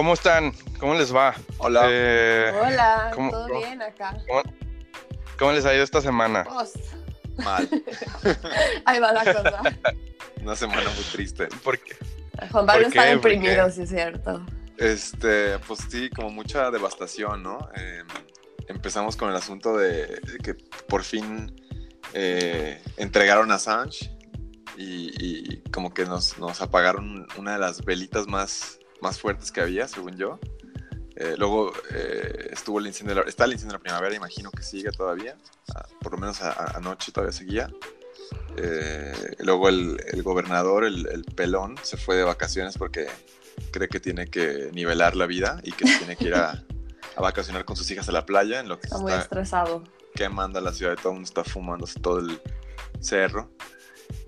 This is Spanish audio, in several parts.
¿Cómo están? ¿Cómo les va? Hola. Eh, Hola, ¿Cómo- ¿todo cómo- bien acá? ¿cómo, cómo les ha ido esta semana? Pues, Mal. ahí va la cosa. Una semana muy triste. Porque Juan Pablo ¿Por está qué? ¿Por deprimido, qué? sí es cierto. Este, pues sí, como mucha devastación, ¿no? Eh, empezamos con el asunto de que por fin eh, entregaron a Assange y, y como que nos, nos apagaron una de las velitas más, más fuertes que había, según yo. Eh, luego eh, estuvo el incendio, de la- está el incendio de la primavera, imagino que sigue todavía, Ah, por lo menos a- a- anoche todavía seguía. Eh, luego el, el gobernador, el, el pelón, se fue de vacaciones porque cree que tiene que nivelar la vida y que tiene que ir a, a vacacionar con sus hijas a la playa, en lo que Está muy está estresado. quemando la ciudad, todo el mundo está fumándose todo el cerro.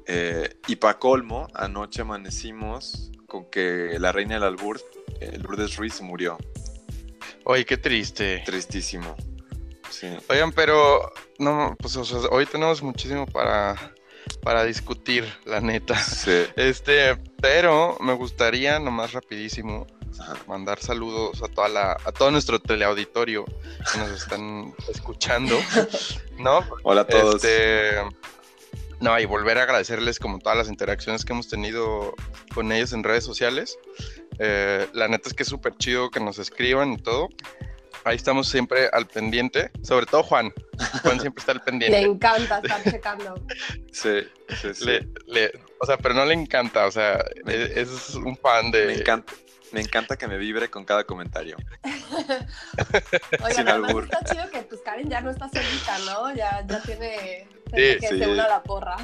Eh, y para colmo, anoche amanecimos con que la reina del albur, eh, Lourdes Ruiz, murió. Oye, qué triste. Tristísimo. Sí. Oigan, pero no, pues o sea, hoy tenemos muchísimo para, para discutir, la neta. Sí. Este, pero me gustaría nomás rapidísimo Ajá. mandar saludos a toda la, a todo nuestro teleauditorio que nos están escuchando, ¿no? Hola a todos. Este, no, y volver a agradecerles como todas las interacciones que hemos tenido con ellos en redes sociales. Eh, la neta es que es súper chido que nos escriban y todo. Ahí estamos siempre al pendiente, sobre todo Juan. Juan siempre está al Le pendiente. encanta estar checando. Sí, sí, sí. Le- le- o sea, pero no le encanta, o sea, es, es un fan de... Me encanta. Me encanta que me vibre con cada comentario. Oigan, Sin además albur. está chido que pues Karen ya no está solita, ¿no? Ya, ya tiene Sí, gente que sí. se una a la porra.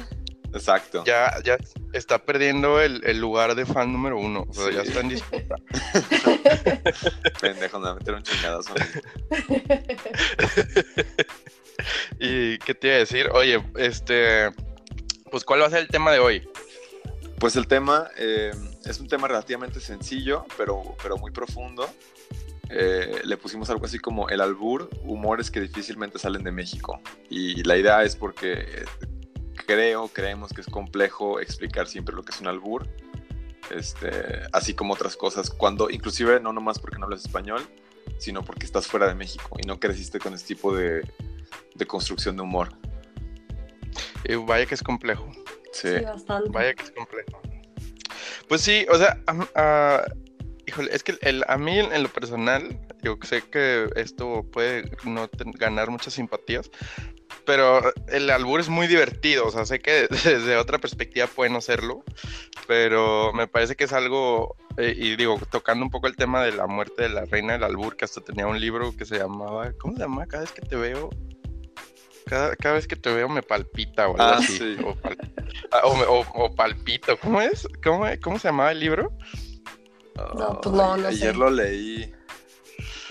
Exacto. Ya, ya está perdiendo el, el lugar de fan número uno, o sea, Sí. ya está en disputa. Pendejo, me va a meter un chingadazo. a mí. ¿Y qué te iba a decir? Oye, este, pues ¿cuál va a ser el tema de hoy? Pues el tema eh, es un tema relativamente sencillo, pero, pero muy profundo. Eh, le pusimos algo así como el albur, humores que difícilmente salen de México. Y la idea es porque eh, creo, creemos que es complejo explicar siempre lo que es un albur, este, así como otras cosas, cuando inclusive no nomás porque no hablas español, sino porque estás fuera de México y no creciste con este tipo de, de construcción de humor. Eh, vaya que es complejo, Sí, Sí, bastante. vaya que es complejo. Pues sí, o sea, ah, híjole, es que el, a mí en lo personal, yo sé que esto puede no ganar muchas simpatías, pero el albur es muy divertido, o sea, sé que desde otra perspectiva puede no serlo, pero me parece que es algo, eh, y digo, tocando un poco el tema de la muerte de la reina del albur, que hasta tenía un libro que se llamaba, ¿cómo se llama? Cada vez que te veo, cada, cada vez que te veo me palpita o algo Ah, así, sí. o, pal- ah, o me- o- o palpito, ¿cómo es? ¿Cómo, ¿Cómo se llamaba el libro? No, pues no, no ayer sé. lo leí.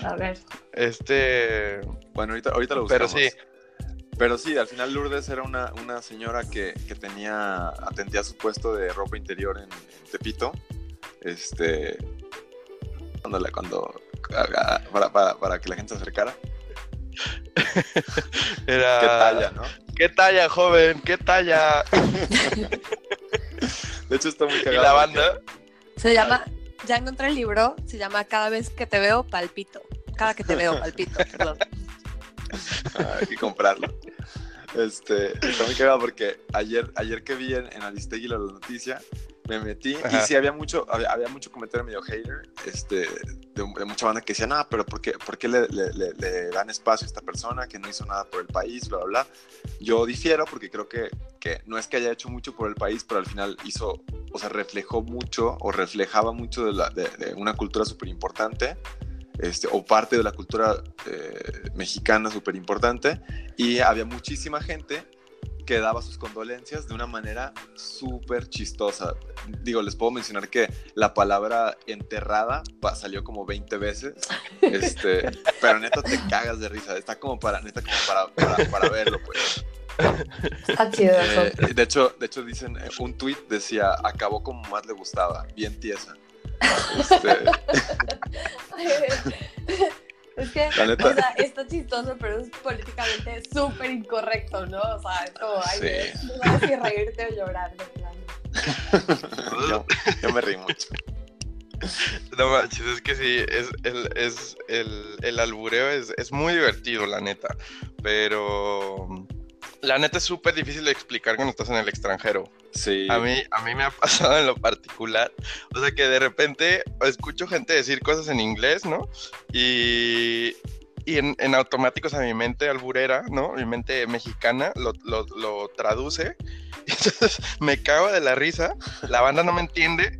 A ver. Este, Bueno, ahorita, ahorita lo Pero buscamos. sí. Pero sí, al final Lourdes era una, una señora que, que tenía, atendía su puesto de ropa interior en, en Tepito. Este. Cuando, la- cuando para, para, para que la gente se acercara. era... Qué talla, ¿no? ¿Qué talla, joven? ¿Qué talla? De hecho, está muy Y cagado. la porque- banda, Se llama ya encontré el libro, se llama Cada vez que te veo, palpito. Cada que te veo, palpito, perdón. Ah, hay que comprarlo. Este, está muy cagado porque ayer, ayer que vi en, en Aristegui la noticia, me metí Ajá. y sí había mucho, había, había mucho comentario medio hater, este, de, de mucha banda que decía, no, pero ¿por qué, por qué le, le- le- le dan espacio a esta persona que no hizo nada por el país, bla, bla, bla? Yo difiero porque creo que, que no es que haya hecho mucho por el país, pero al final hizo, o sea, reflejó mucho o reflejaba mucho de, la, de, de una cultura súper importante. Este, o parte de la cultura eh, mexicana súper importante y había muchísima gente que daba sus condolencias de una manera súper chistosa. Digo, les puedo mencionar que la palabra enterrada pa- salió como 20 veces, este, pero neta te cagas de risa, está como para, neta como para, para, para verlo, pues. Eh, de hecho, de hecho dicen, eh, un tweet decía, acabó como más le gustaba, bien tiesa. Este, Es que, La neta. o sea, está chistoso, pero es políticamente súper incorrecto, ¿no? O sea, es como, ay, Sí. no sabes si reírte o llorar, de plano. yo, yo me reí mucho. No manches, es que sí, es, el, es, el, el albureo es, es muy divertido, la neta. Pero la neta es súper difícil de explicar cuando estás en el extranjero. Sí. A mí, a mí me ha pasado en lo particular. O sea que de repente escucho gente decir cosas en inglés, ¿no? Y, y en, en automático, o sea, mi mente alburera, ¿no? Mi mente mexicana lo, lo, lo traduce. Entonces me cago de la risa, la banda no me entiende.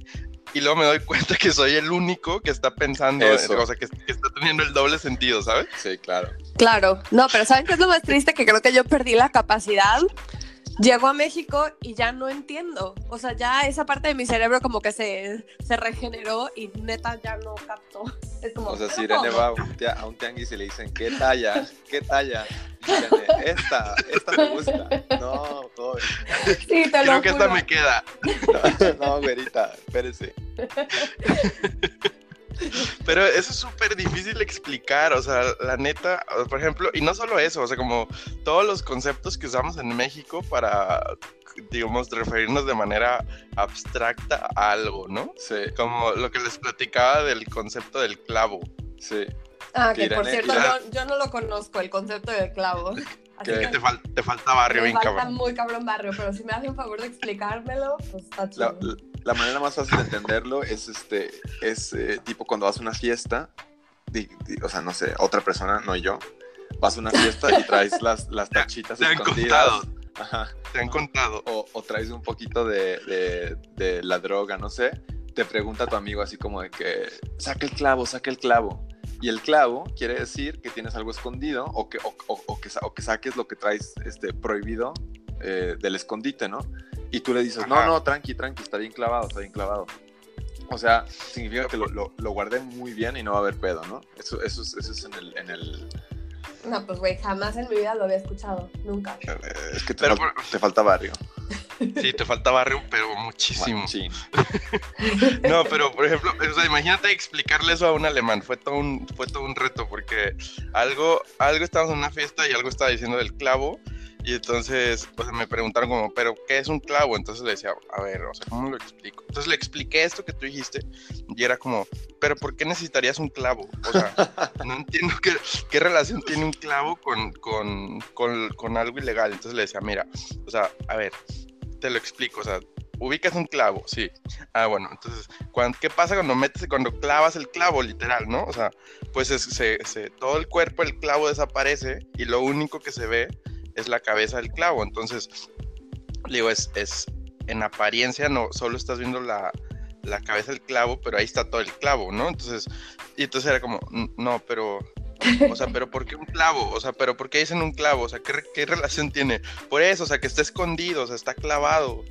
Y luego me doy cuenta que soy el único que está pensando, Eso. o sea, que, que está teniendo el doble sentido, ¿sabes? Sí, claro. Claro, no, pero ¿saben qué es lo más triste? Que creo que yo perdí la capacidad. Llego a México y ya no entiendo. O sea, ya esa parte de mi cerebro como que se, se regeneró y neta ya no capto. Es como, O sea, si ¿pero Irene va a un, tia- a un tianguis y le dicen, ¿qué talla? ¿Qué talla? Irene, esta, esta me gusta. No, joven. Sí, te lo Creo que esta me queda. No, no, güerita, espérese. Pero eso es súper difícil de explicar, o sea, la neta, por ejemplo, y no solo eso, o sea, como todos los conceptos que usamos en México para, digamos, referirnos de manera abstracta a algo, ¿no? Sí, Como lo que les platicaba del concepto del clavo. sí. Ah, que por cierto, yo, yo no lo conozco, el concepto del clavo. Así ¿Qué? que Te, fal- te falta barrio me bien falta cabrón. muy cabrón barrio, pero si me hace un favor de explicármelo, pues está chido. La, la manera más fácil de entenderlo es este, es eh, tipo cuando vas a una fiesta, di- di- o sea, no sé, otra persona, no yo, vas a una fiesta y traes las, las tachitas Te han escondidas. contado, Ajá. te han contado. o, o traes un poquito de, de- de la droga, no sé, te pregunta tu amigo así como de que, saca el clavo, saca el clavo. Y el clavo quiere decir que tienes algo escondido o que, o, que, o que saques lo que traes este, prohibido eh, del escondite, ¿no? Y tú le dices, no, Ajá. no, tranqui, tranqui, está bien clavado, está bien clavado. O sea, significa que lo, lo, lo guardé muy bien y no va a haber pedo, ¿no? Eso, eso, es, eso es en el... En el No, pues güey, jamás en mi vida lo había escuchado, nunca. eh, es que te, Pero fal- te falta barrio. Sí, te falta barrio, pero muchísimo. Machín. No, pero por ejemplo, o sea, imagínate explicarle eso a un alemán, fue todo un, fue todo un reto, porque algo, algo estábamos en una fiesta y algo estaba diciendo del clavo, y entonces pues, me preguntaron como, ¿pero qué es un clavo? Entonces le decía, a ver, o sea, ¿cómo lo explico? Entonces le expliqué esto que tú dijiste, y era como, ¿pero por qué necesitarías un clavo? O sea, no entiendo qué, qué relación tiene un clavo con, con, con, con algo ilegal. Entonces le decía, mira, o sea, a ver, te lo explico, o sea, ubicas un clavo, sí. Ah, bueno, entonces, ¿qué pasa cuando metes, cuando clavas el clavo, literal, no? O sea, pues es- se, se- todo el cuerpo del clavo desaparece y lo único que se ve es la cabeza del clavo. Entonces, digo, es, es en apariencia no solo estás viendo la, la cabeza del clavo, pero ahí está todo el clavo, ¿no? Entonces, y entonces era como, "N- no, pero, o sea, pero ¿por qué un clavo? O sea, pero ¿por qué dicen un clavo? O sea, ¿qué, re- qué relación tiene? Por eso, o sea, que está escondido, o sea, está clavado.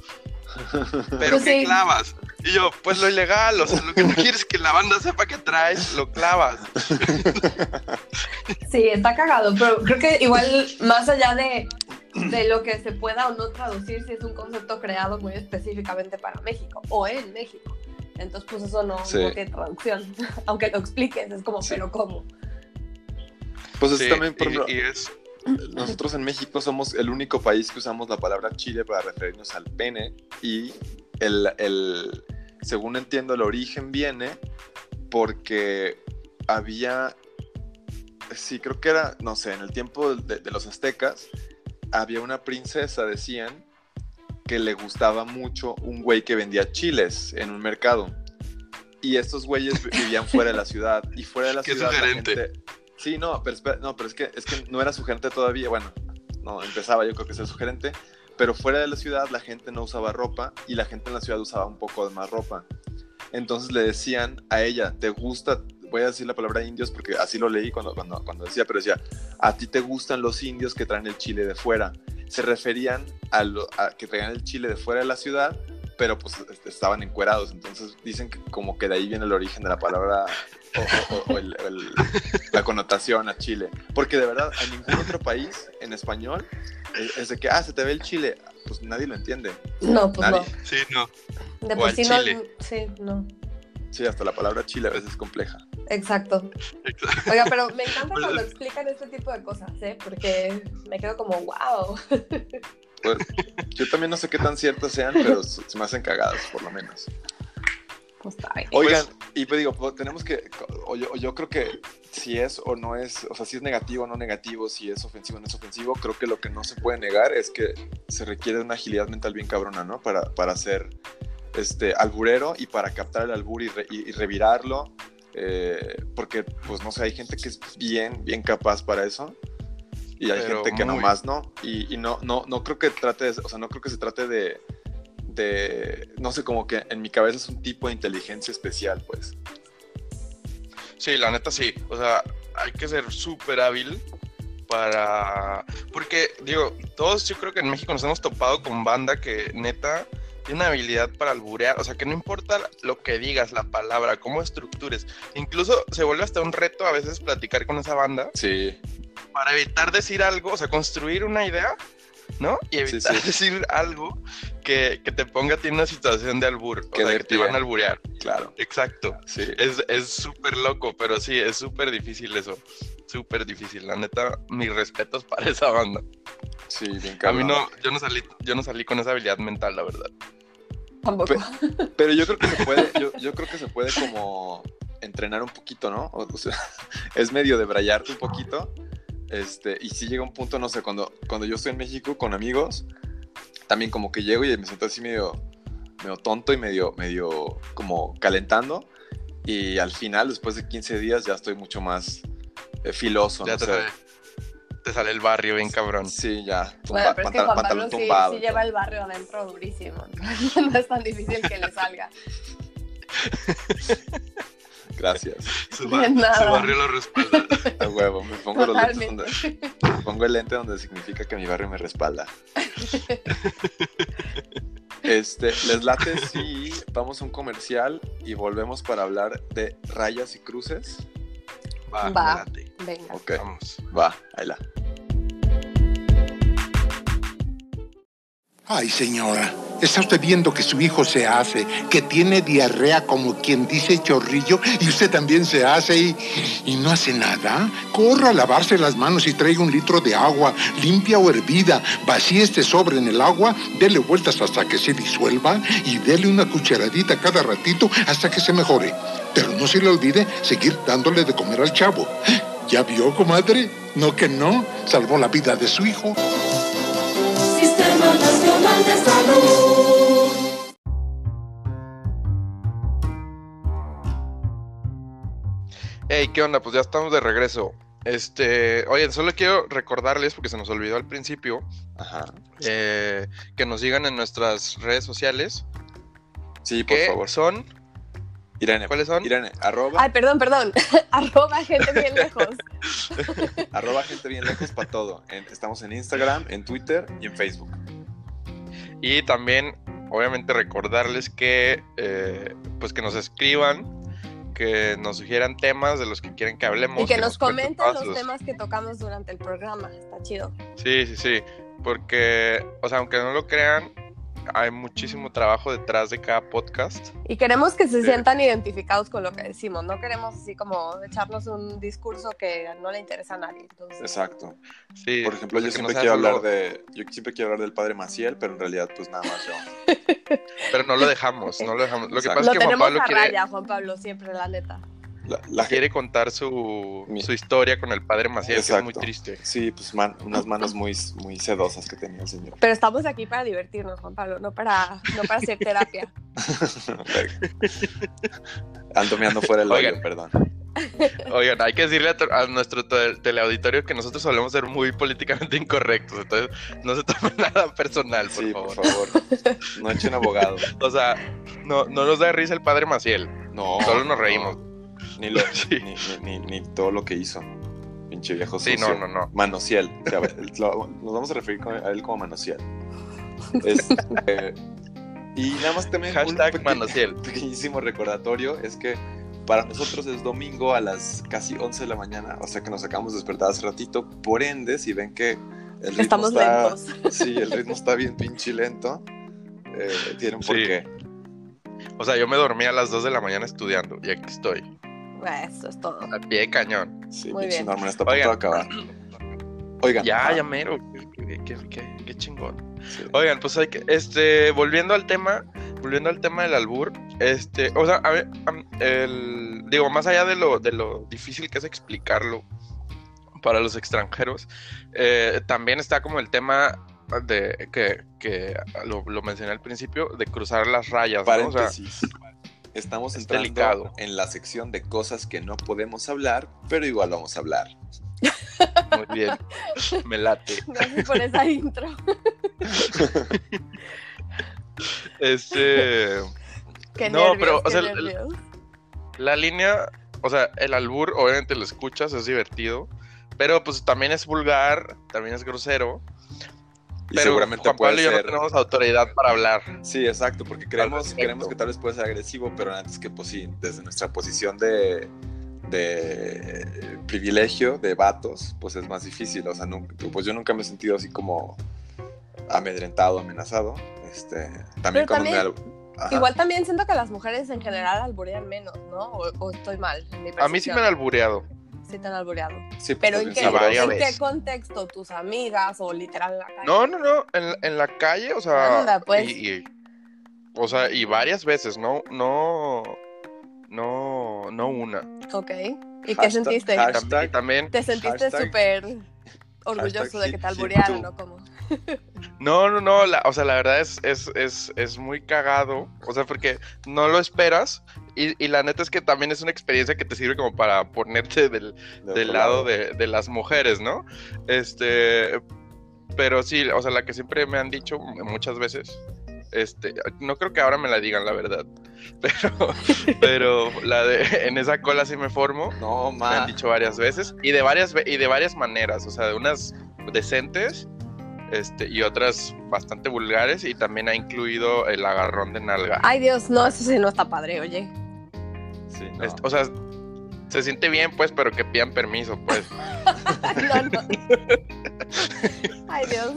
Pero Pues ¿qué sí. clavas? Y yo, pues lo ilegal, o sea, lo que no quieres es que la banda sepa que traes, lo clavas. Sí, está cagado, pero creo que igual más allá de, de lo que se pueda o no traducir, si es un concepto creado muy específicamente para México o en México. Entonces, pues eso no, Sí. no tiene traducción. Aunque lo expliques, es como, Sí. pero ¿cómo? Pues es Sí, también, por ejemplo, y es, nosotros en México somos el único país que usamos la palabra chile para referirnos al pene y el, el según entiendo, el origen viene porque había, sí, creo que era, no sé, en el tiempo de, de los aztecas, había una princesa, decían, que le gustaba mucho un güey que vendía chiles en un mercado. Y estos güeyes vivían fuera de la ciudad. Y fuera de la Qué ciudad. la gente- Sí, no, pero, no, pero es, que, es que no era su gerente todavía. Bueno, no, empezaba yo creo que ser su gerente. Pero fuera de la ciudad la gente no usaba ropa y la gente en la ciudad usaba un poco de más ropa. Entonces le decían a ella, ¿te gusta? Voy a decir la palabra indios porque así lo leí cuando, cuando, cuando decía, pero decía, a ti te gustan los indios que traen el chile de fuera. Se referían a, lo- a que traían el chile de fuera de la ciudad, pero pues este, estaban encuerados. Entonces dicen que como que de ahí viene el origen de la palabra o, o- o el- el- la connotación a Chile. Porque de verdad, en ningún otro país en español es, es de que, ah, se te ve el chile. Pues nadie lo entiende. No, pues Nadie. Sí, no. no. De O por al sí no. chile. Sí, no. Sí, hasta la palabra chile a veces es compleja. Exacto. Exacto. Oiga, pero me encanta cuando explican este tipo de cosas, ¿eh? Porque me quedo como, wow. Pues, yo también no sé qué tan ciertas sean, pero se se me hacen cagadas, por lo menos. Pues está bien. Oigan, y pues digo, pues, tenemos que, o yo, creo que si es o no es, o sea, si es negativo o no negativo, si es ofensivo o no es ofensivo, creo que lo que no se puede negar es que se requiere una agilidad mental bien cabrona, ¿no? Para, para ser este, alburero y para captar el albur y, re- y- y revirarlo, eh, porque, pues no sé, hay gente que es bien, bien capaz para eso. Y hay Pero gente que muy. nomás no. Y, y no, no, no creo que trate de, o sea, no creo que se trate de, no sé, como que en mi cabeza es un tipo de inteligencia especial, pues. Sí, la neta sí. O sea, hay que ser súper hábil para... Porque, digo, todos yo creo que en México nos hemos topado con banda que neta tiene una habilidad para alburear. O sea, que no importa lo que digas, la palabra, cómo estructures. Incluso se vuelve hasta un reto a veces platicar con esa banda Sí, para evitar decir algo, o sea, construir una idea, ¿no? Y evitar sí. decir algo que, que te ponga a ti en una situación de albur. O sea, que te van a alburear. claro. Exacto. Sí. Es es súper loco, pero sí, es súper difícil eso. Súper difícil. La neta, mis respetos para esa banda. Sí, bien A mí no, yo no salí, yo no salí con esa habilidad mental, la verdad. Tampoco. Pero yo creo que se puede, yo, yo creo que se puede como entrenar un poquito, ¿no? O, o sea, es medio de brayarte un poquito. Este, y si llega un punto, no sé, cuando, cuando yo estoy en México con amigos, también como que llego y me siento así medio, medio tonto y medio, medio como calentando. Y al final, después de 15 días, ya estoy mucho más eh, filoso, Ya no te sé. sale, te sale el barrio bien cabrón. Sí, ya. Bueno, tumba- pero es que Juan Pablo sí, tumbado. sí lleva el barrio adentro durísimo. No es tan difícil que le salga. Gracias. Su, De bar- nada. su barrio lo respalda. A huevo, me pongo los lentes donde, me pongo el lente donde significa que mi barrio me respalda. Este, les late si vamos a un comercial y volvemos para hablar de rayas y cruces. Va, Va. Venga. Ok, Vamos. va, ahí la. Ay, señora, está usted viendo que su hijo se hace, que tiene diarrea como quien dice chorrillo, y usted también se hace y, y no hace nada. Corra a lavarse las manos y traiga un litro de agua, limpia o hervida. Vacíe este sobre en el agua, dele vueltas hasta que se disuelva y dele una cucharadita cada ratito hasta que se mejore. Pero no se le olvide seguir dándole de comer al chavo. ¿Ya vio, comadre? No que no, salvó la vida de su hijo. De Salud. Hey, ¿qué onda? Pues ya estamos de regreso. Este, oye, solo quiero recordarles, porque se nos olvidó al principio, Ajá. eh, que nos sigan en nuestras redes sociales, Sí, por que favor. son, Irene, ¿cuáles son? Irene, arroba, Ay, perdón, perdón. Arroba gente bien lejos. arroba gente bien lejos para todo. En- estamos en Instagram, en Twitter y en Facebook. Y también, obviamente, recordarles que, eh, pues que nos escriban, que nos sugieran temas de los que quieren que hablemos. Y que nos comenten los temas que tocamos durante el programa. Está chido. Sí, sí, sí. Porque, o sea, aunque no lo crean, hay muchísimo trabajo detrás de cada podcast. Y queremos que se sientan identificados con lo que decimos, no queremos así como echarnos un discurso que no le interesa a nadie. Entonces, Exacto. Sí, Por ejemplo, yo no siempre sea quiero hablar de. Yo siempre quiero hablar del padre Maciel, pero en realidad, pues nada más yo. Pero no lo dejamos, no lo dejamos. Lo que Exacto. pasa lo es que Juan tenemos Pablo a quiere, raya, Juan Pablo, siempre, la neta. La, quiere contar su, Mi- su historia con el padre Maciel, que es muy Exacto. triste. Sí, pues man- unas manos muy, muy sedosas que tenía el señor. Pero estamos aquí para divertirnos, Juan Pablo, no para, no para hacer terapia. Ando meando fuera el hoyo, Oigan. perdón. Oigan, hay que decirle a, nuestro te- teleauditorio que nosotros solemos ser muy políticamente incorrectos, entonces no se tomen nada personal, por Sí, favor. por favor. No echen abogado. O sea, no, no nos da risa el padre Maciel, No. solo nos no. Ni, lo, Sí. ni, ni- ni- ni todo lo que hizo. Pinche viejo Sí, sucio. no, no, no. Manociel. O sea, lo- nos vamos a referir a él como Manociel. Es, eh, y nada más también un Hashtag peque- Manociel. pequeñísimo recordatorio es que para nosotros es domingo a las casi 11 de la mañana, o sea que nos acabamos de despertar hace ratito. Por ende, si ven que el ritmo Estamos está, lentos. Sí, el ritmo está bien pinche lento. Eh, tiene un Sí. porqué. O sea, yo me dormí a las 2 de la mañana estudiando y aquí estoy, Eso es todo. al pie de cañón. Sí, Muy bien. Norman está a punto Oigan. de acabar. Oigan, Ya, ah, ya mero. Qué, qué- qué- qué chingón. sí. Oigan, pues hay que, este, volviendo al tema, volviendo al tema del albur, este, o sea, a ver, el, digo, más allá de lo, de lo difícil que es explicarlo para los extranjeros, eh, también está como el tema de que, que lo, lo mencioné al principio, de cruzar las rayas, ¿no? O sea, Paréntesis. Estamos es entrando delicado. en la sección de cosas que no podemos hablar, pero igual vamos a hablar. muy bien, me late. Gracias por esa intro. Este, Qué No, nervios, pero, o sea, nervios. La línea, o sea, el albur, obviamente lo escuchas, es divertido, pero pues también es vulgar, también es grosero. Y pero seguramente Juan Pablo puede y yo no tenemos autoridad para hablar. Sí, exacto, porque creemos, creemos que tal vez puede ser agresivo, pero antes que, pues sí, desde nuestra posición de, de privilegio, de vatos, pues es más difícil. O sea, nunca- pues yo nunca me he sentido así como amedrentado, amenazado. Este, también Pero cuando también- me... Ajá. Igual también siento que las mujeres en general alburean menos, ¿no? O, o estoy mal. en mi A mí sí me han albureado. Sí te han albureado. Sí, pues, Pero ¿en qué, ¿en qué contexto? ¿Tus amigas o literal en la calle? No, no, no, en, en la calle, o sea, Anda, pues. y, y- o sea, y varias veces, no, no, no, no una. Ok. ¿Y qué Hashtag- sentiste? hashtag- También, ¿Te sentiste súper orgulloso hashtag de que te too. o cómo? no, no, no, la- o sea, la verdad es, es, es, es muy cagado, o sea, porque no lo esperas y, y la neta es que también es una experiencia que te sirve como para ponerte del, De del otro lado de, de las mujeres, ¿no? Este, pero sí, o sea, la que siempre me han dicho muchas veces, este, no creo que ahora me la digan, la verdad, pero, pero la de, en esa cola sí me formo, No, me han ma. dicho varias veces, y de varias, y de varias maneras, o sea, de unas decentes, este, y otras bastante vulgares, y también ha incluido el agarrón de nalga. Ay, Dios, no, eso sí no está padre, oye. Sí, no. Este, o sea, se siente bien, pues, pero que pidan permiso, pues. no, no. Ay, Dios.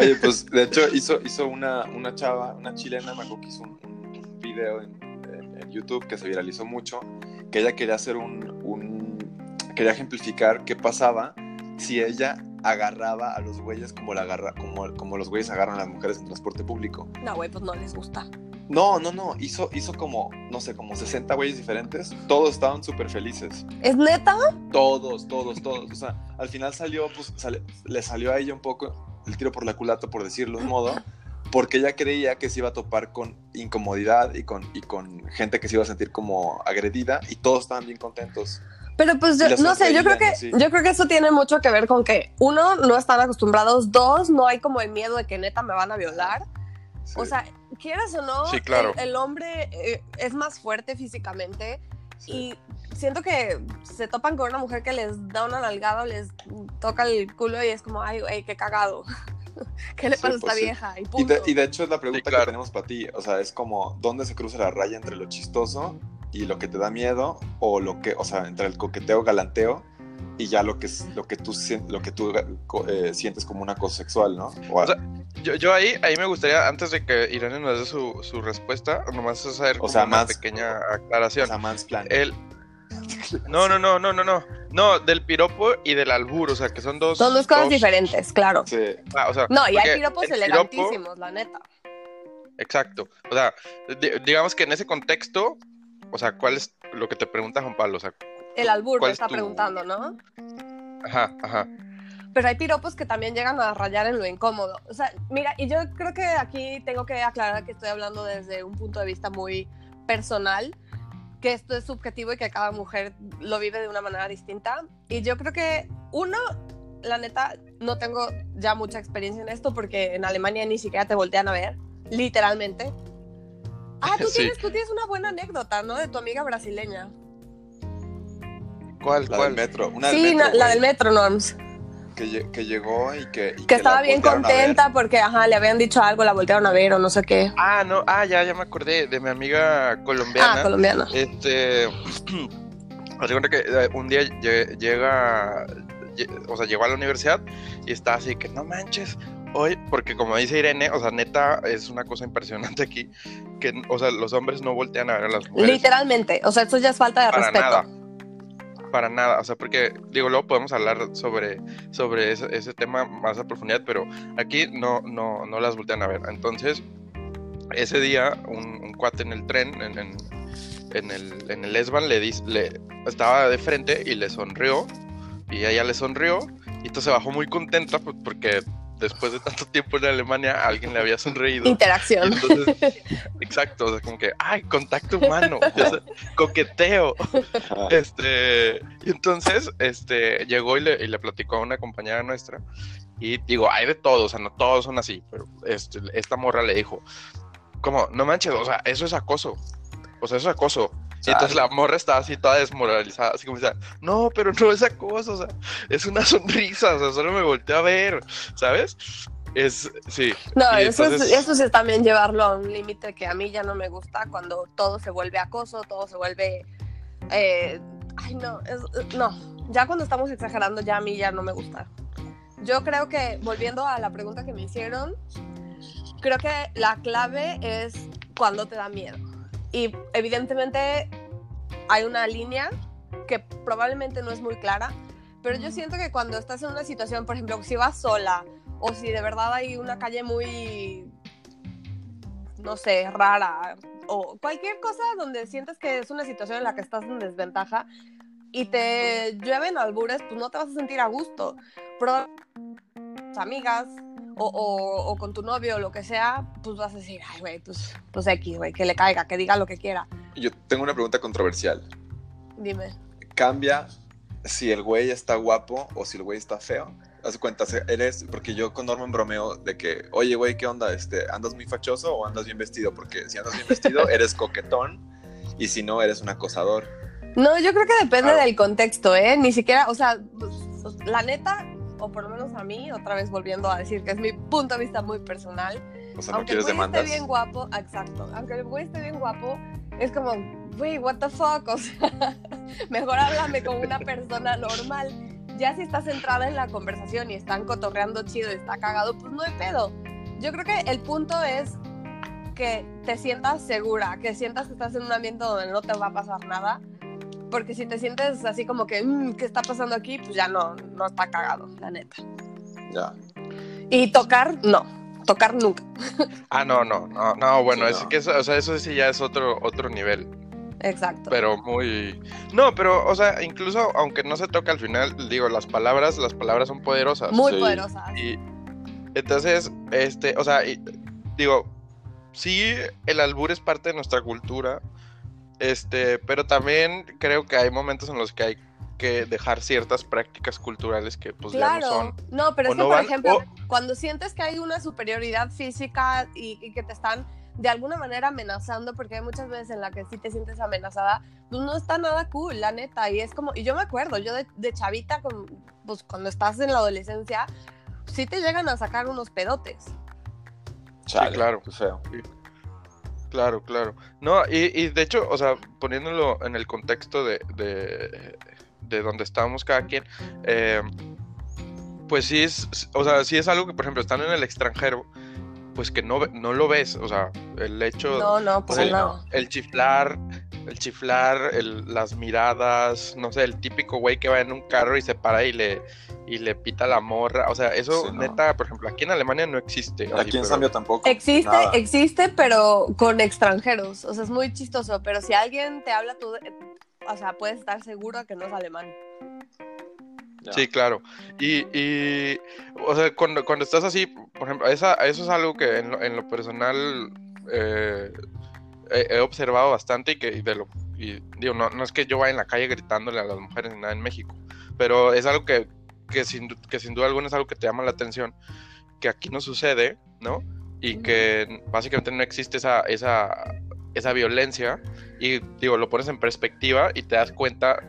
Oye, pues de hecho hizo, hizo una, una chava, una chilena, me acuerdo que hizo un, un video en, en- en YouTube que se viralizó mucho, que ella quería hacer un, un- quería ejemplificar qué pasaba si ella agarraba a los güeyes como, la agarra, como, como los güeyes agarran a las mujeres en transporte público. No, güey, pues no les gusta. No, no, no, hizo, hizo como, no sé, como 60 güeyes diferentes, todos estaban súper felices. ¿Es neta? Todos, todos, todos. O sea, al final salió, pues sale- le salió a ella un poco el tiro por la culata, por decirlo de un modo, porque ella creía que se iba a topar con incomodidad y con, y con gente que se iba a sentir como agredida y todos estaban bien contentos. Pero pues yo, no sé, yo creo que sí. yo creo que eso tiene mucho que ver con que uno no están acostumbrados, dos no hay como el miedo de que neta me van a violar. Sí. O sea, quieras o no, Sí, claro. el, el hombre eh, es más fuerte físicamente Sí. y siento que se topan con una mujer que les da una nalgada o les toca el culo y es como, ay, güey, qué cagado. ¿Qué le Sí, pasa a pues esta sí. vieja? Y Y punto. de, y de hecho es la pregunta claro. que tenemos para ti. O sea, es como, ¿dónde se cruza la raya entre lo chistoso y lo que te da miedo? O lo que, o sea, entre el coqueteo, galanteo y ya lo que es lo que tú sien- lo que tú eh, sientes como un acoso sexual, ¿no? O, O sea, yo, yo ahí, ahí me gustaría, antes de que Irene nos dé su, su respuesta, nomás hacer O sea, una más- pequeña O aclaración. sea, mansplain. El... No, no, no, no, no, no. No, del piropo y del albur, o sea, que son dos. Son dos cosas diferentes, claro. Sí. Ah, o sea, No, y hay piropos el piropo- elegantísimos, la neta. Exacto. O sea, di- digamos que en ese contexto, o sea, ¿cuál es lo que te pregunta Juan Pablo? O sea, El albur ¿Cuál me es está tu- preguntando, ¿no? ajá, ajá. Pero hay piropos que también llegan a rayar en lo incómodo. O sea, mira, y yo creo que aquí tengo que aclarar que estoy hablando desde un punto de vista muy personal, que esto es subjetivo y que cada mujer lo vive de una manera distinta. Y yo creo que, uno, la neta, no tengo ya mucha experiencia en esto porque en Alemania ni siquiera te voltean a ver, literalmente. Ah, tú, Sí. tienes, tú tienes una buena anécdota, ¿no? De tu amiga brasileña. ¿Cuál, La cuál? del metro. Una del sí, metro, na- la del metro, Norms. Que, que llegó y que. y Que la estaba bien contenta porque, ajá, le habían dicho algo, la voltearon a ver o no sé qué. Ah, no, ah, ya, ya me acordé de mi amiga colombiana. Ah, colombiana. Este, que eh, un día lle- llega, lle- o sea, llegó a la universidad y está así que no manches. Hoy, porque como dice Irene, o sea, neta, es una cosa impresionante aquí, que, o sea, los hombres no voltean a ver a las mujeres. Literalmente, o sea, esto ya es falta de para respeto. nada. Para nada, o sea, porque, digo, luego podemos hablar sobre, sobre ese, tema más a profundidad, pero aquí no, no, no las voltean a ver. Entonces, ese día, un, cuate en el tren, en, en, en el, en el S-Bahn, le, le estaba de frente y le sonrió, y ella le sonrió, y entonces se bajó muy contenta pues, porque después de tanto tiempo en Alemania alguien le había sonreído. Interacción. Entonces, exacto, o sea, como que, ay, contacto humano, sea, coqueteo. Este, y entonces, este, llegó y le, y le platicó a una compañera nuestra. Y digo, hay de todos, o sea, no todos son así, pero este, esta morra le dijo, como, no manches, o sea, eso es acoso. O sea, eso es acoso. Y entonces la morra estaba así toda desmoralizada, así como decía, no, pero no es acoso, o sea, es una sonrisa, o sea, solo me volteé a ver, ¿sabes? Es, sí. No, eso, es, entonces- eso sí es también llevarlo a un límite que a mí ya no me gusta cuando todo se vuelve acoso, todo se vuelve... eh, ay, no, es- no, ya cuando estamos exagerando ya a mí ya no me gusta. Yo creo que, volviendo a la pregunta que me hicieron, creo que la clave es cuando te da miedo. Y evidentemente hay una línea que probablemente no es muy clara, pero yo siento que cuando estás en una situación, por ejemplo, si vas sola o si de verdad hay una calle muy, no sé, rara o cualquier cosa donde sientes que es una situación en la que estás en desventaja y te llueven albures, pues no te vas a sentir a gusto. Pero amigas o, o- o con tu novio o lo que sea, pues vas a decir, ay, güey, pues, pues X, güey, que le caiga, que diga lo que quiera. Yo tengo una pregunta controversial. Dime. ¿Cambia si el güey está guapo o si el güey está feo? Haz cuenta, eres, porque yo con Norman bromeo de que, oye, güey, ¿qué onda? Este, ¿Andas muy fachoso o andas bien vestido? Porque si andas bien vestido, eres coquetón y si no, eres un acosador. No, yo creo que depende Claro. del contexto, ¿eh? Ni siquiera, o sea, pues, la neta, o por lo menos a mí, otra vez volviendo a decir que es mi punto de vista muy personal, O sea, no aunque el quieres güey demandas. esté bien guapo, exacto, aunque el güey esté bien guapo, es como, güey, what the fuck, o sea, mejor háblame como una persona normal. Ya si estás centrada en la conversación y están cotorreando chido y está cagado, pues no hay pedo. Yo creo que el punto es que te sientas segura, que sientas que estás en un ambiente donde no te va a pasar nada. Porque si te sientes así como que, "Mm, ¿qué está pasando aquí? Pues ya no, no está cagado, la neta. Ya. Y tocar, no. Tocar nunca. Ah, no, no, no, no, bueno, Sí, es no. que eso, o sea, eso sí ya es otro, otro nivel. Exacto. pero muy no pero o sea incluso aunque no se toca al final digo las palabras las palabras son poderosas Muy sí. poderosas. y entonces este o sea y- digo sí el albur es parte de nuestra cultura este pero también creo que hay momentos en los que hay que dejar ciertas prácticas culturales que pues ya no Claro, son no, pero es que, no por van, ejemplo, o- cuando sientes que hay una superioridad física y, y que te están de alguna manera amenazando, porque hay muchas veces en la que sí te sientes amenazada, pues no está nada cool, la neta, y es como, y yo me acuerdo, yo de, de chavita, con, pues cuando estás en la adolescencia, sí te llegan a sacar unos pedotes. Chale, claro. qué feo. Claro, claro. No, y, y de hecho, o sea, poniéndolo en el contexto de, de, de donde estábamos cada quien, eh, pues sí es, o sea, sí es algo que, por ejemplo, están en el extranjero pues que no, no lo ves, o sea, el hecho, No, no, pues, el, nada. el chiflar, el chiflar, el- las miradas, no sé, el típico güey que va en un carro y se para y le, y le pita a la morra, o sea, eso Sí, no. neta, por ejemplo, aquí en Alemania no existe. así, Aquí en Zambia tampoco. Existe, nada. existe, pero con extranjeros. O sea, es muy chistoso. Pero si alguien te habla, tú, o sea, puedes estar seguro que no es alemán. Sí, claro. Y, y, o sea, cuando, cuando estás así, por ejemplo, esa, eso es algo que en lo, en lo personal eh, he, he observado bastante y que y de lo, y digo, no, no es que yo vaya en la calle gritándole a las mujeres ni nada en México, pero es algo que, que, sin, que sin duda alguna es algo que te llama la atención, que aquí no sucede, ¿no? Y que básicamente no existe esa, esa, esa violencia y digo, lo pones en perspectiva y te das cuenta,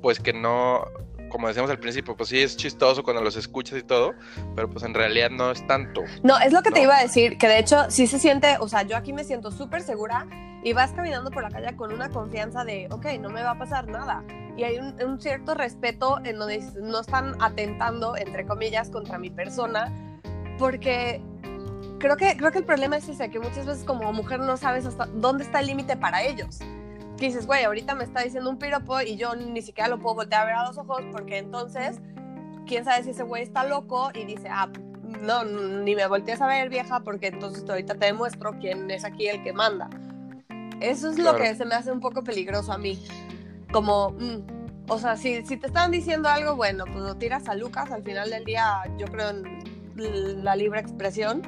pues que no, como decíamos al principio, pues sí es chistoso cuando los escuchas y todo, pero pues en realidad no es tanto. No, es lo que te No. iba a decir, que de hecho sí se siente, o sea, yo aquí me siento súper segura y vas caminando por la calle con una confianza de, ok, no me va a pasar nada. Y hay un, un cierto respeto en donde no están atentando, entre comillas, contra mi persona, porque creo que, creo que el problema es ese, que muchas veces como mujer no sabes hasta dónde está el límite para ellos. Que dices, güey, ahorita me está diciendo un piropo y yo ni siquiera lo puedo voltear a ver a los ojos porque entonces, quién sabe si ese güey está loco y dice, ah, no, ni me voltees a ver, vieja, porque entonces ahorita te demuestro quién es aquí el que manda. Eso es Claro. lo que se me hace un poco peligroso a mí. Como, mm, o sea, si, si te están diciendo algo, bueno, pues lo tiras a Lucas, al final del día yo creo en la libre expresión,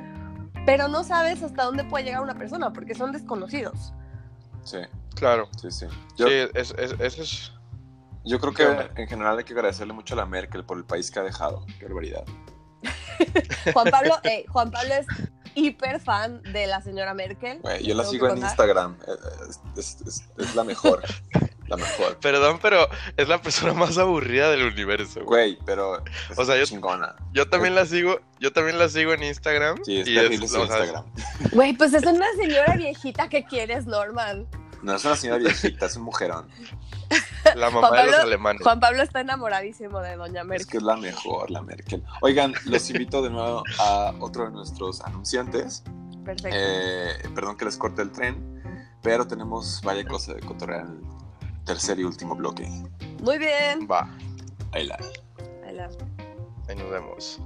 pero no sabes hasta dónde puede llegar una persona, porque son desconocidos. Sí, Claro. sí, sí. Yo, Sí, es, es, eso es... yo creo ¿Qué que en general hay que agradecerle mucho a la Merkel por el país que ha dejado. Qué barbaridad. Juan Pablo, eh, Juan Pablo es hiper fan de la señora Merkel. Yo la sigo en. Instagram. eh, Es, es- es- es la mejor. la mejor. Perdón, pero es la persona más aburrida del universo. güey. Güey, pero es O sea, yo- chingona. Yo también la sigo, yo también la sigo en Instagram. Sí, es y terrible su o sea, Instagram. Güey, pues es una señora viejita que quieres, Norman. No es una señora viejita, es un mujerón. la mamá Juan de los Pablo- alemanes. Juan Pablo está enamoradísimo de Doña Es Merkel. que es la mejor, la Merkel. Oigan, los invito de nuevo a otro de nuestros anunciantes. Perfecto. Eh, perdón que les corte el tren, pero tenemos vaya cosa de cotorrear en el tercer y último bloque. Muy bien. Va, Ahí la. Ahí la- ahí nos vemos.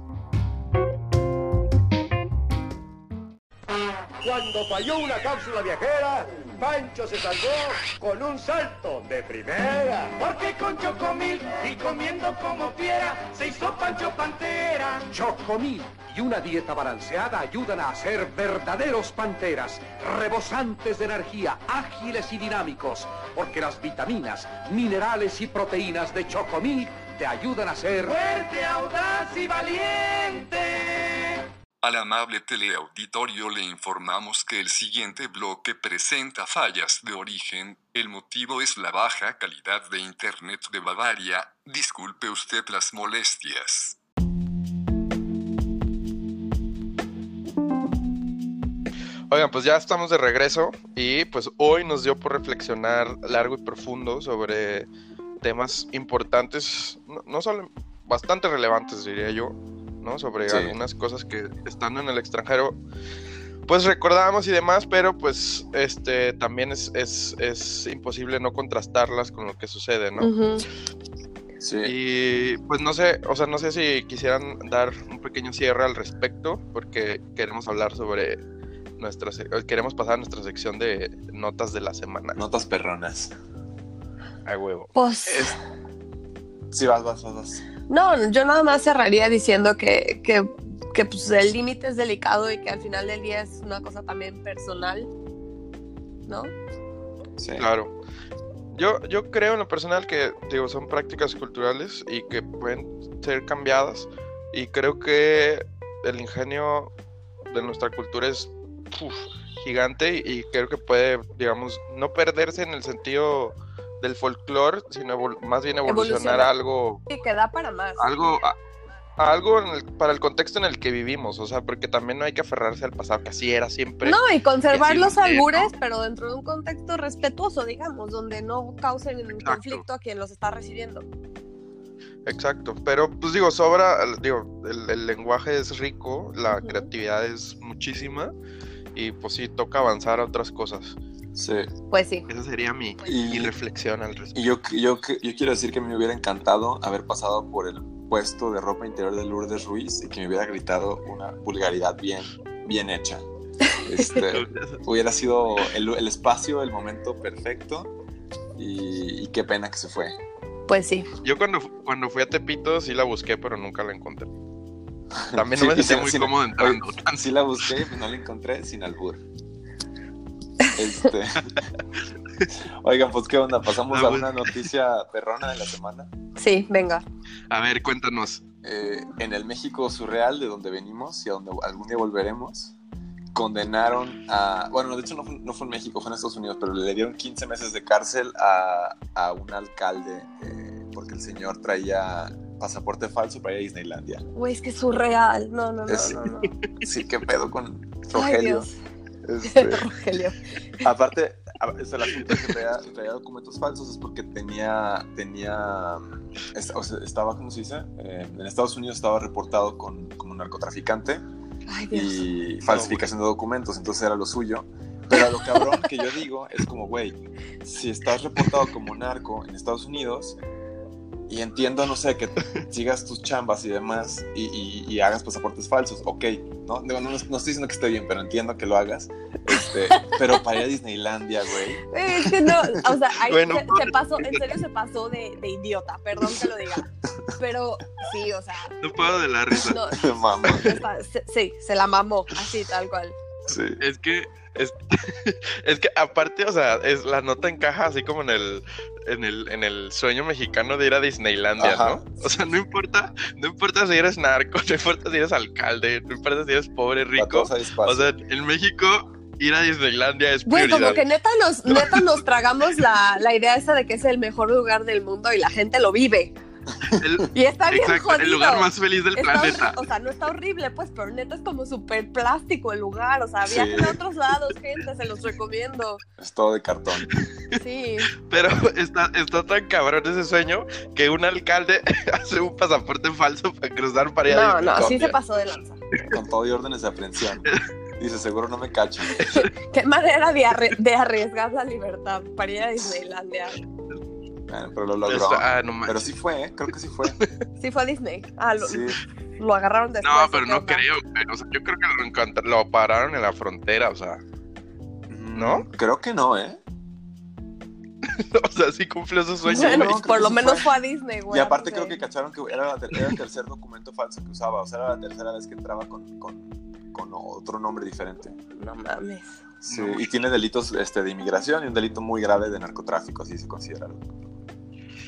Cuando falló una cápsula viajera, Pancho se salvó con un salto de primera. Porque con Chocomil y comiendo como fiera, se hizo Pancho Pantera. Chocomil y una dieta balanceada ayudan a ser verdaderos panteras, rebosantes de energía, ágiles y dinámicos. Porque las vitaminas, minerales y proteínas de Chocomil te ayudan a ser fuerte, audaz y valiente. Al amable teleauditorio le informamos que el siguiente bloque presenta fallas de origen. El motivo es la baja calidad de Internet de Bavaria. Disculpe usted las molestias. Oigan, pues ya estamos de regreso y pues hoy nos dio por reflexionar largo y profundo sobre temas importantes, no, no solo bastante relevantes diría yo, ¿no? Sobre Sí. algunas cosas que estando en el extranjero pues recordamos y demás, pero pues este también es, es, es imposible no contrastarlas con lo que sucede, ¿no? Sí. Y pues no sé, o sea, no sé si quisieran dar un pequeño cierre al respecto, porque queremos hablar sobre nuestra, queremos pasar a nuestra sección de notas de la semana. Notas perronas. A huevo. Pues, Es- Sí, vas, vas, vas, vas. No, yo nada más cerraría diciendo que, que, que, pues, el límite es delicado y que al final del día es una cosa también personal, ¿no? Sí. Claro. Yo, yo creo en lo personal que, digo, son prácticas culturales y que pueden ser cambiadas. Y creo que el ingenio de nuestra cultura es uf, gigante y creo que puede, digamos, no perderse en el sentido del folclore, sino más bien evolucionar Evolucionar. a algo Y que da para más. algo a, algo en el- para el contexto en el que vivimos, o sea, porque también no hay que aferrarse al pasado, que así era siempre. No, y conservar los albures, pero dentro de un contexto respetuoso, digamos, donde no causen Exacto. conflicto a quien los está recibiendo. Exacto, pero pues digo, sobra, digo, el, el lenguaje es rico, la creatividad es muchísima y pues sí, toca avanzar a otras cosas. Sí. Pues sí. Esa sería mi, Y- mi reflexión al respecto. Y yo, yo, yo quiero decir que me hubiera encantado haber pasado por el puesto de ropa interior de Lourdes Ruiz y que me hubiera gritado una vulgaridad bien, bien hecha. Este, hubiera sido el, el espacio, el momento perfecto y, y qué pena que se fue. Pues sí. Yo cuando, cuando fui a Tepito sí la busqué, pero nunca la encontré. También Sí, no me y sentía sí- muy sí- cómodo entrando. Sí la busqué, pues no la encontré sin albur. Este... Oigan, pues qué onda, pasamos Ah, a una noticia perrona de la semana. Sí, venga. A ver, cuéntanos. eh, en el México surreal de donde venimos y a donde algún día volveremos, condenaron a, bueno, de hecho no fue, no fue en México, fue en Estados Unidos, pero le dieron 15 meses de cárcel a, a un alcalde eh, porque el señor traía pasaporte falso para ir a Disneylandia. Güey, es que es surreal. No, no, no, Es- no, no. Sí, qué pedo con Ay, Rogelio. Dios. Este, Rogelio. aparte, a- es el asunto de que traía, traía documentos falsos es porque tenía, tenía, es- o sea, estaba, ¿cómo se dice? Eh, en Estados Unidos estaba reportado con, como un narcotraficante Ay, Dios. y falsificación de documentos, entonces era lo suyo. Pero lo cabrón que yo digo es como, güey, si estás reportado como narco en Estados Unidos y entiendo, no sé, que sigas tus chambas y demás y, y- y hagas pasaportes falsos, ok, ¿no? Digo, no, no estoy diciendo que esté bien, pero entiendo que lo hagas. Este, pero para ir a Disneylandia, güey. Güey, Es que no, o sea, ahí Bueno, se, se pasó, en serio se pasó de, de idiota, perdón que lo diga. Pero sí, o sea, No puedo de la risa. no, se- sí, se la mamó, así tal cual. Sí. Es que, es, es que aparte, o sea, es, la nota encaja así como en el, en el, en el sueño mexicano de ir a Disneylandia, Ajá. ¿no? O sea, no importa, no importa si eres narco, no importa si eres alcalde, no importa si eres pobre, rico. O sea, en México ir a Disneylandia es Güey, prioridad. como que neta nos, neta nos tragamos la, la idea esa de que es el mejor lugar del mundo y la gente lo vive. El- Y está bien exacto, jodido. el lugar más feliz del Está planeta. o sea, no está horrible, pues, pero neta es como súper plástico el lugar. O sea, Sí. viajen a otros lados, gente, se los recomiendo. es todo de cartón. Sí. Pero está, está tan cabrón ese sueño que un alcalde hace un pasaporte falso para cruzar para ir a No, no, sí Disneylandia. se pasó de lanza. Con todo y órdenes de aprehensión. Dice, seguro no me cachan. Qué manera de, arre- de arriesgar la libertad para ir a Disneylandia. Pero lo logró. Ah, no. Pero sí fue, ¿eh? creo que sí fue. Sí fue a Disney. Ah, lo, Sí. lo agarraron después. No, ¿o pero no onda? creo. O sea, yo creo que lo, lo pararon en la frontera, o sea. ¿No? Mm, Creo que no, ¿eh? O sea, sí cumplió su sueño. Bueno, no, por lo sí menos fue. fue a Disney, güey. y aparte no creo que cacharon que era, la ter- era el tercer documento falso que usaba. O sea, era la tercera vez que entraba con, con, con otro nombre diferente. No mames. Sí, y tiene delitos este, de inmigración y un delito muy grave de narcotráfico, así se considera.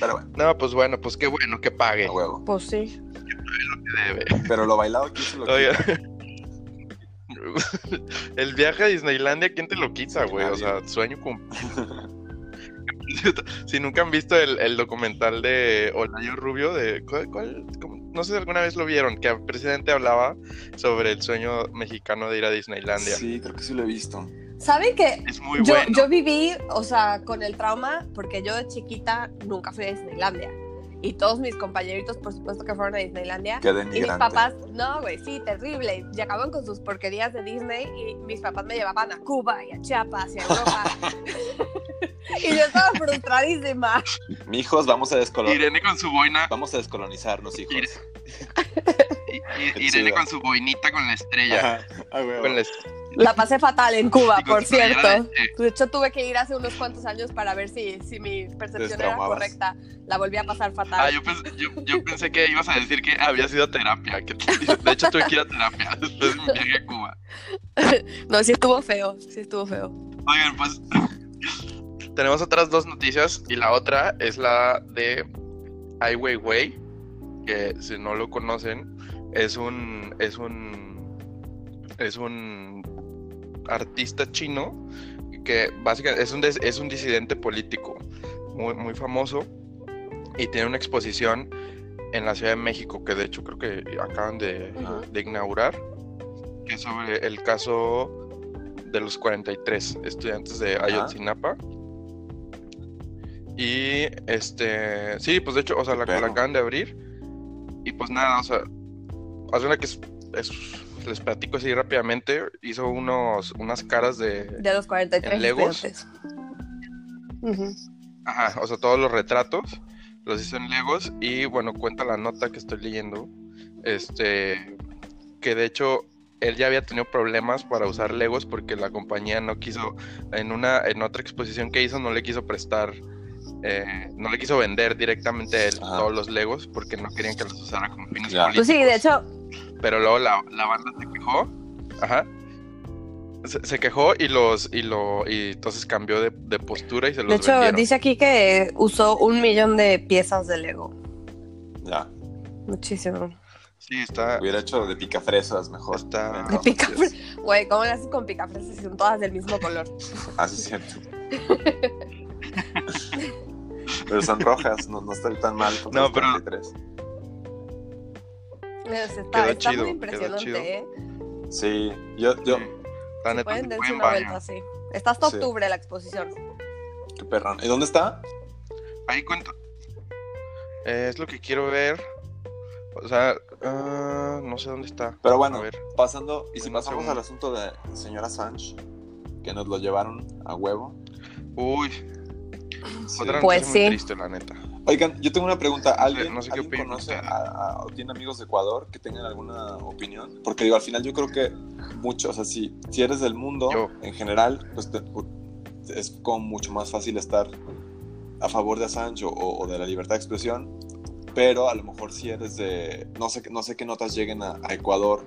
Pero bueno, No, pues bueno, pues qué bueno que pague. a huevo. Pues sí. Debe. Pero lo bailado aquí se lo Oye. quita. El viaje a Disneylandia, ¿quién te lo quita, güey? O sea, sueño cumplido. si nunca han visto el, el documental de Olayo Rubio, de ¿cuál, cuál? ¿Cómo? no sé si alguna vez lo vieron, que el presidente hablaba sobre el sueño mexicano de ir a Disneylandia. Sí, creo que sí lo he visto. ¿Saben que Es muy yo, bueno. yo viví, o sea, con el trauma, porque yo de chiquita nunca fui a Disneylandia. Y todos mis compañeritos, por supuesto, que fueron a Disneylandia. Qué Y mis papás, no, güey, sí, terrible. Y acaban con sus porquerías de Disney y mis papás me llevaban a Cuba y a Chiapas y a Europa. y yo estaba frustradísima. Mijos, vamos a descolonizar. Irene con su boina. Vamos a descolonizarnos, hijos. Irene con su boinita con la estrella. Ajá. Con la La pasé fatal en Cuba, por cierto. de- De hecho, tuve que ir hace unos cuantos años para ver si, si mi percepción era correcta. La volví a pasar fatal. Ah, yo pensé, yo, yo pensé que ibas a decir que había sido terapia. Que, de hecho, tuve que ir a terapia después de mi viaje a Cuba. No, sí estuvo feo, sí estuvo feo. Oigan, pues tenemos otras dos noticias y la otra es la de Ai Weiwei, que si no lo conocen es un es un es un artista chino que básicamente es un des- es un disidente político muy muy famoso y tiene una exposición en la Ciudad de México que de hecho creo que acaban de, inaugurar que es sobre el caso de los 43 estudiantes de Ayotzinapa. Y este, sí, pues de hecho, o sea, la, la acaban de abrir. Y pues nada, o sea, una que es, es- les platico así rápidamente. Hizo unos, unas caras de, De los 43 ¿En Legos? Ajá, o sea, todos los retratos los hizo en Legos y bueno, cuenta la nota que estoy leyendo, este, que de hecho él ya había tenido problemas para usar Legos porque la compañía no quiso, en una, en otra exposición que hizo, no le quiso prestar, eh, no le quiso vender directamente a él Ajá. todos los Legos porque no querían que los usara como fines Ya. Pues sí, de hecho, pero luego la, la banda se quejó, ajá, se, se quejó y los, y lo, y entonces cambió de, de postura y se los de hecho, vendieron. dice aquí que usó un millón de piezas de Lego. Ya. Muchísimo. Sí, está, Hubiera hecho de picafresas mejor. Está- De picafre- Güey, ¿cómo le haces con picafresas si son todas del mismo color? Así es cierto. pero son rojas, no, no está tan mal. con No, pero- 43. Es- Está, Quedó está chido, muy quedó impresionante, chido. ¿eh? Sí, yo, yo, Sí. La neta, Pueden darse buen una vuelta así. Está hasta Sí. octubre la exposición. qué perrón. ¿Y dónde está? Ahí cuento. Eh, es lo que quiero ver. O sea, ah, no sé dónde está. Pero A bueno, ver. pasando, y si pasamos segundo. al asunto de señora Sánchez, que nos lo llevaron a huevo. Uy, Sí. otra Pues muy sí. triste, la neta. Oigan, yo tengo una pregunta. ¿Alguien, no sé qué ¿alguien conoce ustedes. a, a- o tiene amigos de Ecuador que tengan alguna opinión? Porque digo, al final yo creo que mucho, o sea, si, si eres del mundo Yo. en general, pues te- es como mucho más fácil estar a favor de Assange o, o de la libertad de expresión. Pero a lo mejor si eres de, no sé, no sé qué notas lleguen a, a Ecuador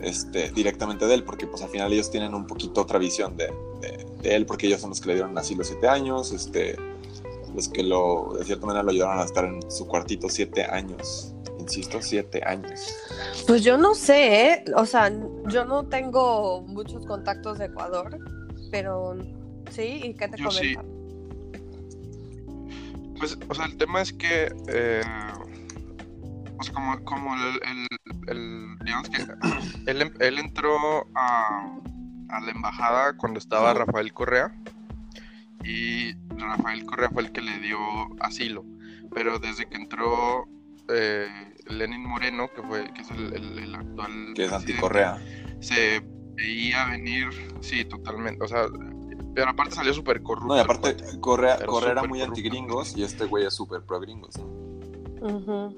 este, directamente de él, porque pues al final ellos tienen un poquito otra visión de, de- de él, porque ellos son los que le dieron así los siete años, este, los que lo, de cierta manera lo ayudaron a estar en su cuartito siete años. Insisto, siete años. Pues yo no sé, ¿eh? O sea, yo no tengo muchos contactos de Ecuador, pero sí, ¿y qué te Yo sí. comentan? Pues, o sea, el tema es que. eh, o sea, como, como el, el- el- Digamos que él, em- él entró a, a la embajada cuando estaba Rafael Correa. Y Rafael Correa fue el que le dio asilo. Pero desde que entró eh, Lenin Moreno, que fue que es el, el- el actual. Que es anticorrea. Se veía venir, sí, totalmente. O sea, pero aparte salió súper corrupto. No, y aparte. Correa, Correa era muy antigringos y este güey es súper pro gringos. ¿no?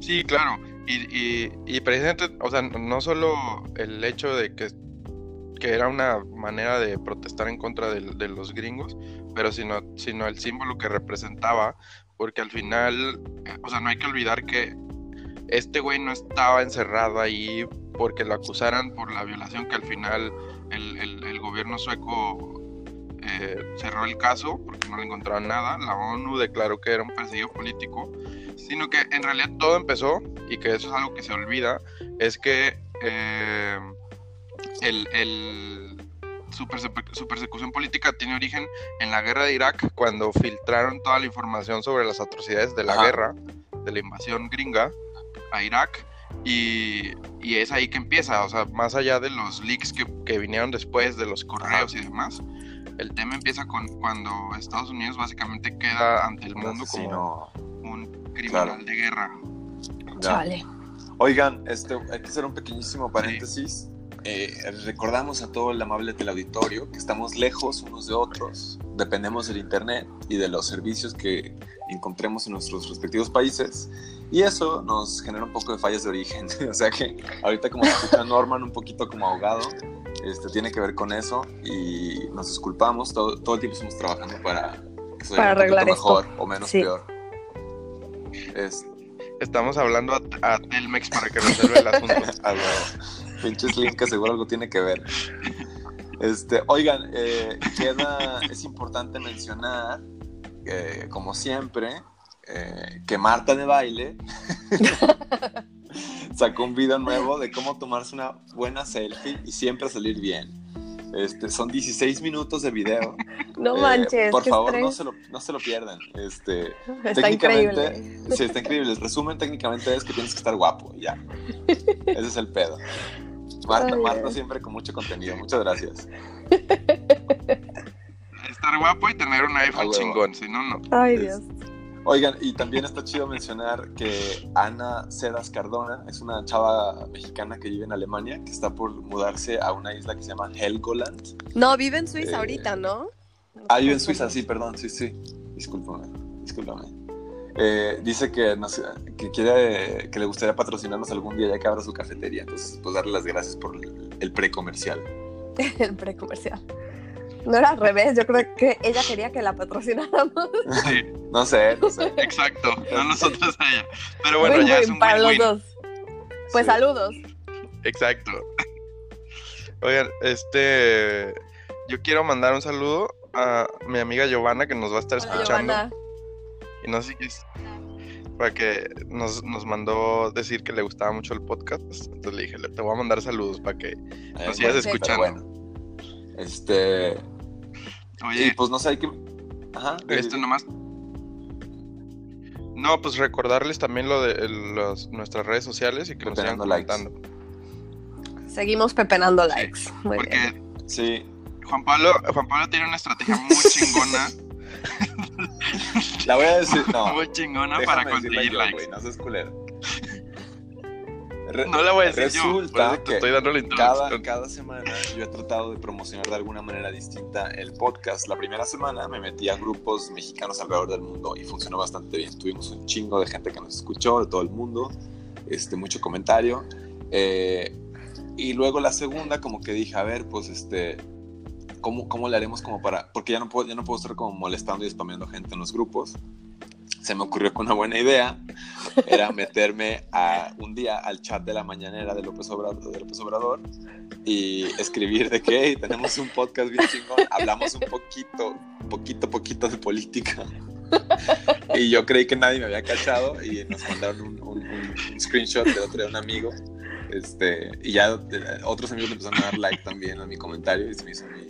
Sí, claro. Y, y, y precisamente, o sea, no solo el hecho de que, que era una manera de protestar en contra del- de, los gringos, pero sino, sino el símbolo que representaba, porque al final, o sea, no hay que olvidar que este güey no estaba encerrado ahí porque lo acusaran por la violación que al final el, el- el gobierno sueco eh, cerró el caso porque no le encontraron nada. La ONU declaró que era un perseguido político, sino que en realidad todo empezó, y que eso es algo que se olvida, es que eh, el, el- su, perse- su persecución política tiene origen en la guerra de Irak, cuando filtraron toda la información sobre las atrocidades de la Ajá. guerra, de la invasión gringa a Irak. Y, y es ahí que empieza, o sea, más allá de los leaks que, que vinieron después, de los correos y demás, el tema empieza con cuando Estados Unidos básicamente queda ante el Un mundo como un criminal Claro. de guerra. Ya. Chale. Oigan, este, hay que hacer un pequeñísimo paréntesis. Eh, recordamos a todo el amable teleauditorio que estamos lejos unos de otros, dependemos del internet y de los servicios que encontremos en nuestros respectivos países y eso nos genera un poco de fallas de origen. o sea que ahorita como se escucha Norman un poquito como ahogado, este, tiene que ver con eso y nos disculpamos, todo, todo el tiempo estamos trabajando para que se vea Para un arreglar esto. mejor o menos Sí. peor. Es, Estamos hablando a, a Telmex para que resuelva el asunto. Link que seguro algo tiene que ver. Este, oigan, eh, queda, es importante mencionar, eh, como siempre, eh, que Marta de Baile sacó un video nuevo de cómo tomarse una buena selfie y siempre salir bien. Este, son 16 minutos de video. No Eh, manches. por qué favor, no se, lo, no se lo pierdan. Este, Está técnicamente, increíble. sí, está increíble. El resumen técnicamente es que tienes que estar guapo, ya. Ese es el pedo. Marta, Ay, Marta siempre con mucho contenido. Muchas gracias. Esta estar guapo y tener un iPhone chingón, si no, no. Ay, Dios. Oigan, y también está chido mencionar que Ana Cedas Cardona es una chava mexicana que vive en Alemania, que está por mudarse a una isla que se llama Helgoland. No, vive en Suiza Eh, ahorita, ¿no? Ah, vive en Suiza, sí, perdón, sí, sí. Discúlpame, discúlpame. Eh, dice que, nos- que quiere, que le gustaría patrocinarnos algún día ya que abra su cafetería. Entonces, pues darle las gracias por el, el precomercial. El precomercial. No era al revés, yo creo que ella quería que la patrocináramos. Sí, No sé, no sé. exacto. No nosotros a ella. Pero bueno, ya es un para los dos. Pues Sí. saludos. Exacto. Oigan, este. Yo quiero mandar un saludo a mi amiga Giovanna que nos va a estar Hola, escuchando. Giovanna. Y no sé qué es. Para que nos, nos mandó decir que le gustaba mucho el podcast. Entonces le dije, le- te voy a mandar saludos para que Eh, nos sigas bueno, escuchando. bueno. Este. Y Oye, pues no sé, hay que. Ajá. esto nomás. No, pues recordarles también lo de el- los- nuestras redes sociales y que nos sigan likes. comentando. Seguimos pepenando likes. Muy Porque bien. Sí. Juan Pablo, Juan Pablo tiene una estrategia muy chingona, La voy a decir. No. muy chingona para conseguir yo, likes. güey, no seas culero. Re- No la voy a decir Resulta te que estoy dando la cada, cada semana yo he tratado de promocionar de alguna manera distinta el podcast. La primera semana me metí a grupos mexicanos alrededor del mundo y funcionó bastante bien. Tuvimos un chingo de gente que nos escuchó, de todo el mundo, este, mucho comentario. Eh, y luego la segunda, como que dije, a ver, pues este, ¿cómo, cómo le haremos como para...? Porque ya no, puedo, ya no puedo estar como molestando y spameando gente en los grupos. Se me ocurrió que una buena idea era meterme a, un día al chat de la mañanera de López Obrador, de López Obrador y escribir de que "Hey, tenemos un podcast bien chingón, hablamos un poquito, poquito, poquito de política. Y yo creí que nadie me había cachado y nos mandaron un, un- un- screenshot de otro de un amigo. Este, y ya eh, otros amigos empezaron a dar like también a mi comentario y se me hizo muy,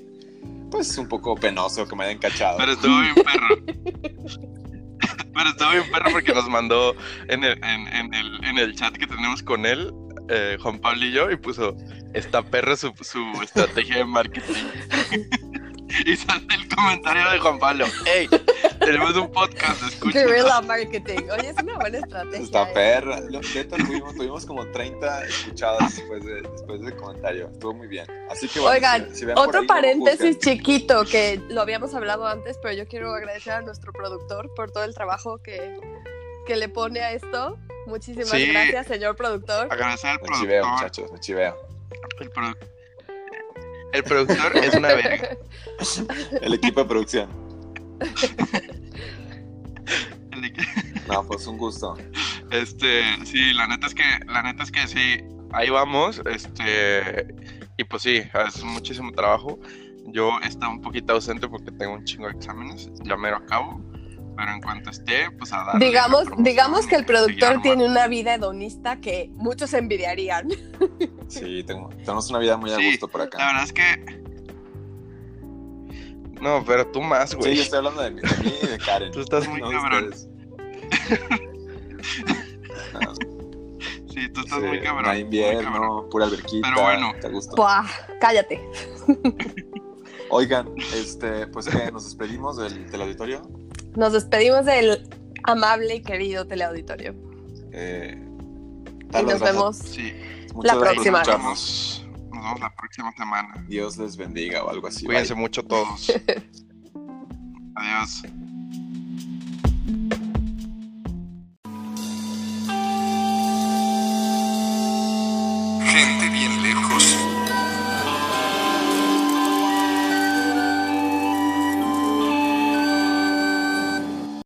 pues un poco penoso que me hayan cachado. Pero estuvo bien perro. Pero estuvo bien perro porque nos mandó en el, en, el, en el chat que tenemos con él, eh, Juan Pablo y yo, y puso, está perro su, su estrategia de marketing. y sale el comentario de Juan Pablo, tenemos un podcast, escucha. Guerrilla marketing. Oye, es una buena estrategia. Está ¿eh? perra. Lo- tuvimos, tuvimos como 30 escuchadas después de, después del comentario. Estuvo muy bien. Así que bueno, Oigan, si- si otro ahí, paréntesis chiquito que lo habíamos hablado antes, pero yo quiero agradecer a nuestro productor por todo el trabajo que, que le pone a esto. Muchísimas Sí. gracias, señor productor. Agradecer al Me chiveo, productor. muchachos, me chiveo. El, produ- el productor es una verga. El equipo de producción. No, pues un gusto. Este, sí, la neta es que, la neta es que sí, ahí vamos, este, y pues sí, es muchísimo trabajo. Yo he estado un poquito ausente porque tengo un chingo de exámenes, ya me lo acabo, pero en cuanto esté, pues a darle Digamos, la digamos que el productor tiene una vida hedonista que muchos envidiarían. Sí, tengo, tenemos una vida muy a Sí, gusto por La acá. verdad es que... No, pero tú más, Sí, güey. yo estoy hablando de mí, de mí y de Karen. Tú estás muy no cabrón. No, Sí, tú estás sí, muy cabrón. no hay muy cabrón. invierno, pura alberquita. Pero bueno. Te gusto. Buah, cállate. Oigan, este, pues que nos despedimos del, del auditorio. Nos despedimos del amable y querido teleauditorio. Eh, Y nos vemos. Sí, la próxima. nos, la próxima semana. Dios les bendiga o algo así. Cuídense Bye. mucho todos. Adiós. Gente bien